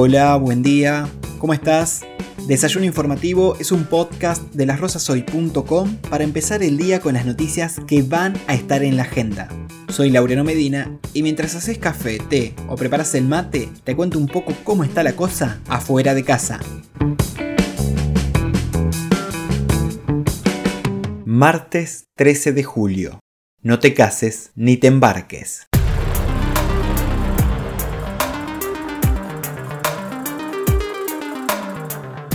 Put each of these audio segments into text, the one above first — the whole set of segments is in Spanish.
Hola, buen día, ¿cómo estás? Desayuno Informativo es un podcast de lasrosasoy.com para empezar el día con las noticias que van a estar en la agenda. Soy Laureano Medina y mientras haces café, té o preparas el mate, te cuento un poco cómo está la cosa afuera de casa. Martes 13 de julio. No te cases ni te embarques.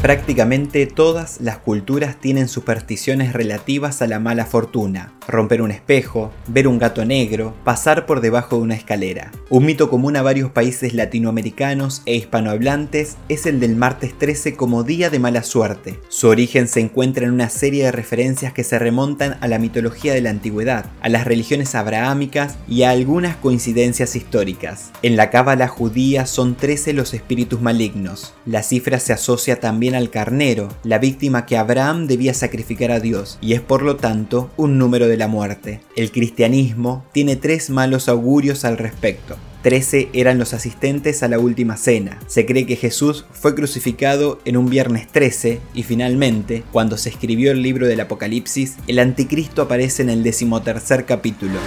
Prácticamente todas las culturas tienen supersticiones relativas a la mala fortuna. Romper un espejo, ver un gato negro, pasar por debajo de una escalera. Un mito común a varios países latinoamericanos e hispanohablantes es el del martes 13 como día de mala suerte. Su origen se encuentra en una serie de referencias que se remontan a la mitología de la antigüedad, a las religiones abrahámicas y a algunas coincidencias históricas. En la cábala judía son 13 los espíritus malignos. La cifra se asocia también al carnero, la víctima que Abraham debía sacrificar a Dios, y es por lo tanto un número de la muerte. El cristianismo tiene tres malos augurios al respecto. Trece eran los asistentes a la última cena. Se cree que Jesús fue crucificado en un viernes 13 y finalmente, cuando se escribió el libro del Apocalipsis, el anticristo aparece en el decimotercer capítulo.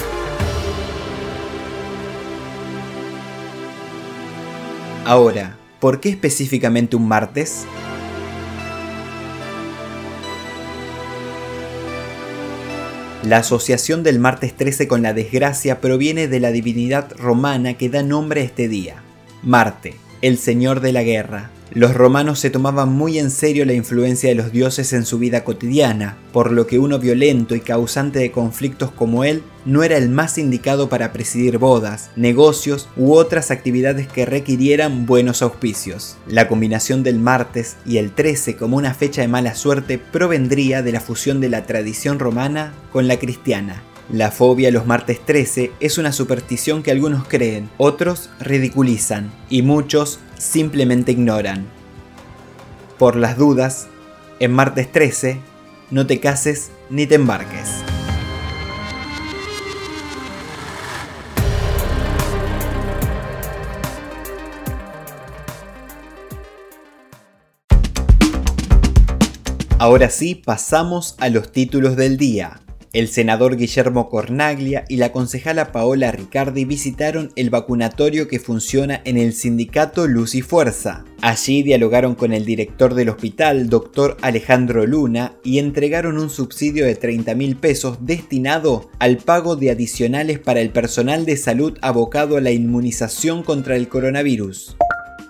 Ahora, ¿por qué específicamente un martes? La asociación del martes 13 con la desgracia proviene de la divinidad romana que da nombre a este día, Marte, el señor de la guerra, los romanos se tomaban muy en serio la influencia de los dioses en su vida cotidiana, por lo que uno violento y causante de conflictos como él no era el más indicado para presidir bodas, negocios u otras actividades que requirieran buenos auspicios. La combinación del martes y el 13 como una fecha de mala suerte provendría de la fusión de la tradición romana con la cristiana. La fobia a los martes 13 es una superstición que algunos creen, otros ridiculizan y muchos simplemente ignoran. Por las dudas, en martes 13, no te cases ni te embarques. Ahora sí, pasamos a los títulos del día. El senador Guillermo Cornaglia y la concejala Paola Ricardi visitaron el vacunatorio que funciona en el sindicato Luz y Fuerza. Allí dialogaron con el director del hospital, doctor Alejandro Luna, y entregaron un subsidio de 30 mil pesos destinado al pago de adicionales para el personal de salud abocado a la inmunización contra el coronavirus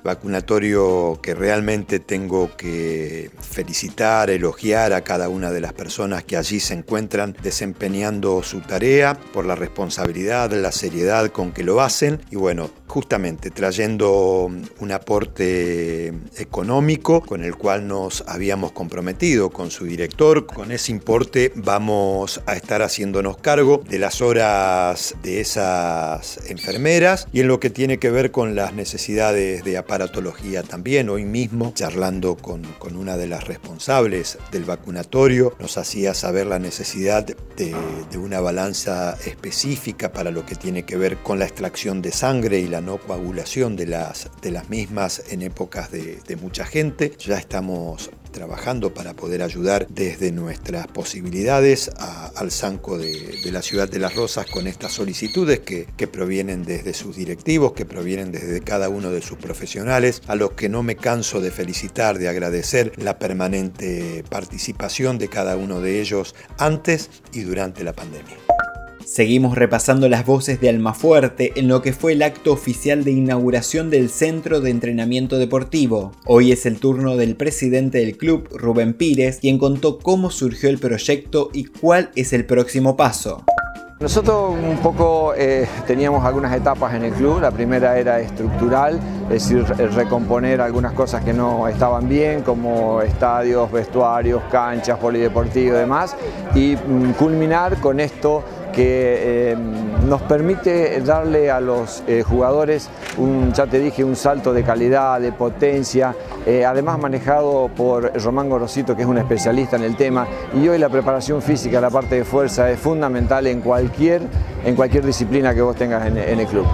vacunatorio que realmente tengo que felicitar, elogiar a cada una de las personas que allí se encuentran desempeñando su tarea por la responsabilidad, la seriedad con que lo hacen y bueno, justamente trayendo un aporte económico con el cual nos habíamos comprometido con su director. Con ese importe vamos a estar haciéndonos cargo de las horas de esas enfermeras y en lo que tiene que ver con las necesidades de aparatología también. Hoy mismo, charlando con, con una de las responsables del vacunatorio, nos hacía saber la necesidad de, de una balanza específica para lo que tiene que ver con la extracción de sangre y la no coagulación de las, de las mismas en épocas de, mucha gente. Ya estamos trabajando para poder ayudar desde nuestras posibilidades al Sanco de, la ciudad de Las Rosas con estas solicitudes que, que, provienen desde sus directivos, que provienen desde cada uno de sus profesionales, a los que no me canso de felicitar, de agradecer la permanente participación de cada uno de ellos antes y durante la pandemia. Seguimos repasando las voces de Almafuerte en lo que fue el acto oficial de inauguración del Centro de Entrenamiento Deportivo. Hoy es el turno del presidente del club, Rubén Pires, quien contó cómo surgió el proyecto y cuál es el próximo paso. Nosotros un poco eh, teníamos algunas etapas en el club, la primera era estructural, es decir, recomponer algunas cosas que no estaban bien, como estadios, vestuarios, canchas, polideportivo y demás, y mm, culminar con esto que eh, nos permite darle a los eh, jugadores, un, ya te dije, un salto de calidad, de potencia, eh, además manejado por Román Gorosito, que es un especialista en el tema, y hoy la preparación física, la parte de fuerza, es fundamental en cualquier en cualquier disciplina que vos tengas en, el club.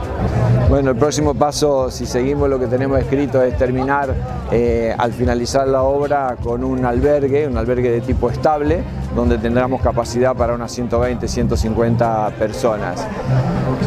Bueno, el próximo paso, si seguimos lo que tenemos escrito, es terminar al finalizar la obra con un albergue, un albergue de tipo estable, donde tendremos capacidad para unas 120, 150 personas.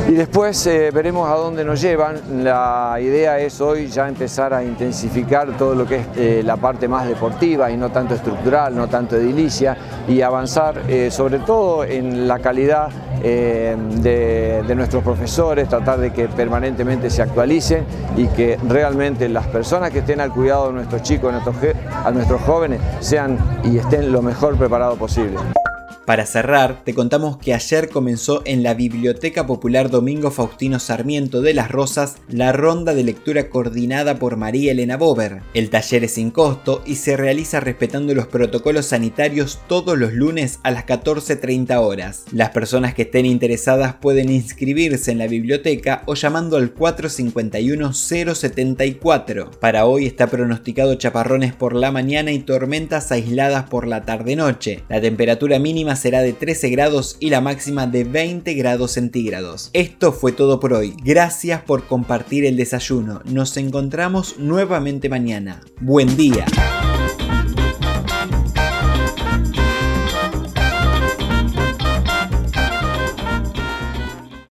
Y después eh, veremos a dónde nos llevan. La idea es hoy ya empezar a intensificar todo lo que es eh, la parte más deportiva y no tanto estructural, no tanto edilicia, y avanzar eh, sobre todo en la calidad de, de, nuestros profesores, tratar de que permanentemente se actualicen y que realmente las personas que estén al cuidado de nuestros chicos, a nuestros jóvenes, sean y estén lo mejor preparados posible. Para cerrar, te contamos que ayer comenzó en la Biblioteca Popular Domingo Faustino Sarmiento de Las Rosas la ronda de lectura coordinada por María Elena Bober. El taller es sin costo y se realiza respetando los protocolos sanitarios todos los lunes a las 14.30 horas. Las personas que estén interesadas pueden inscribirse en la biblioteca o llamando al 451-074. Para hoy está pronosticado chaparrones por la mañana y tormentas aisladas por la tarde-noche. La temperatura será de 13 grados y la máxima de 20 grados centígrados. Esto fue todo por hoy. Gracias por compartir el desayuno. Nos encontramos nuevamente mañana. Buen día.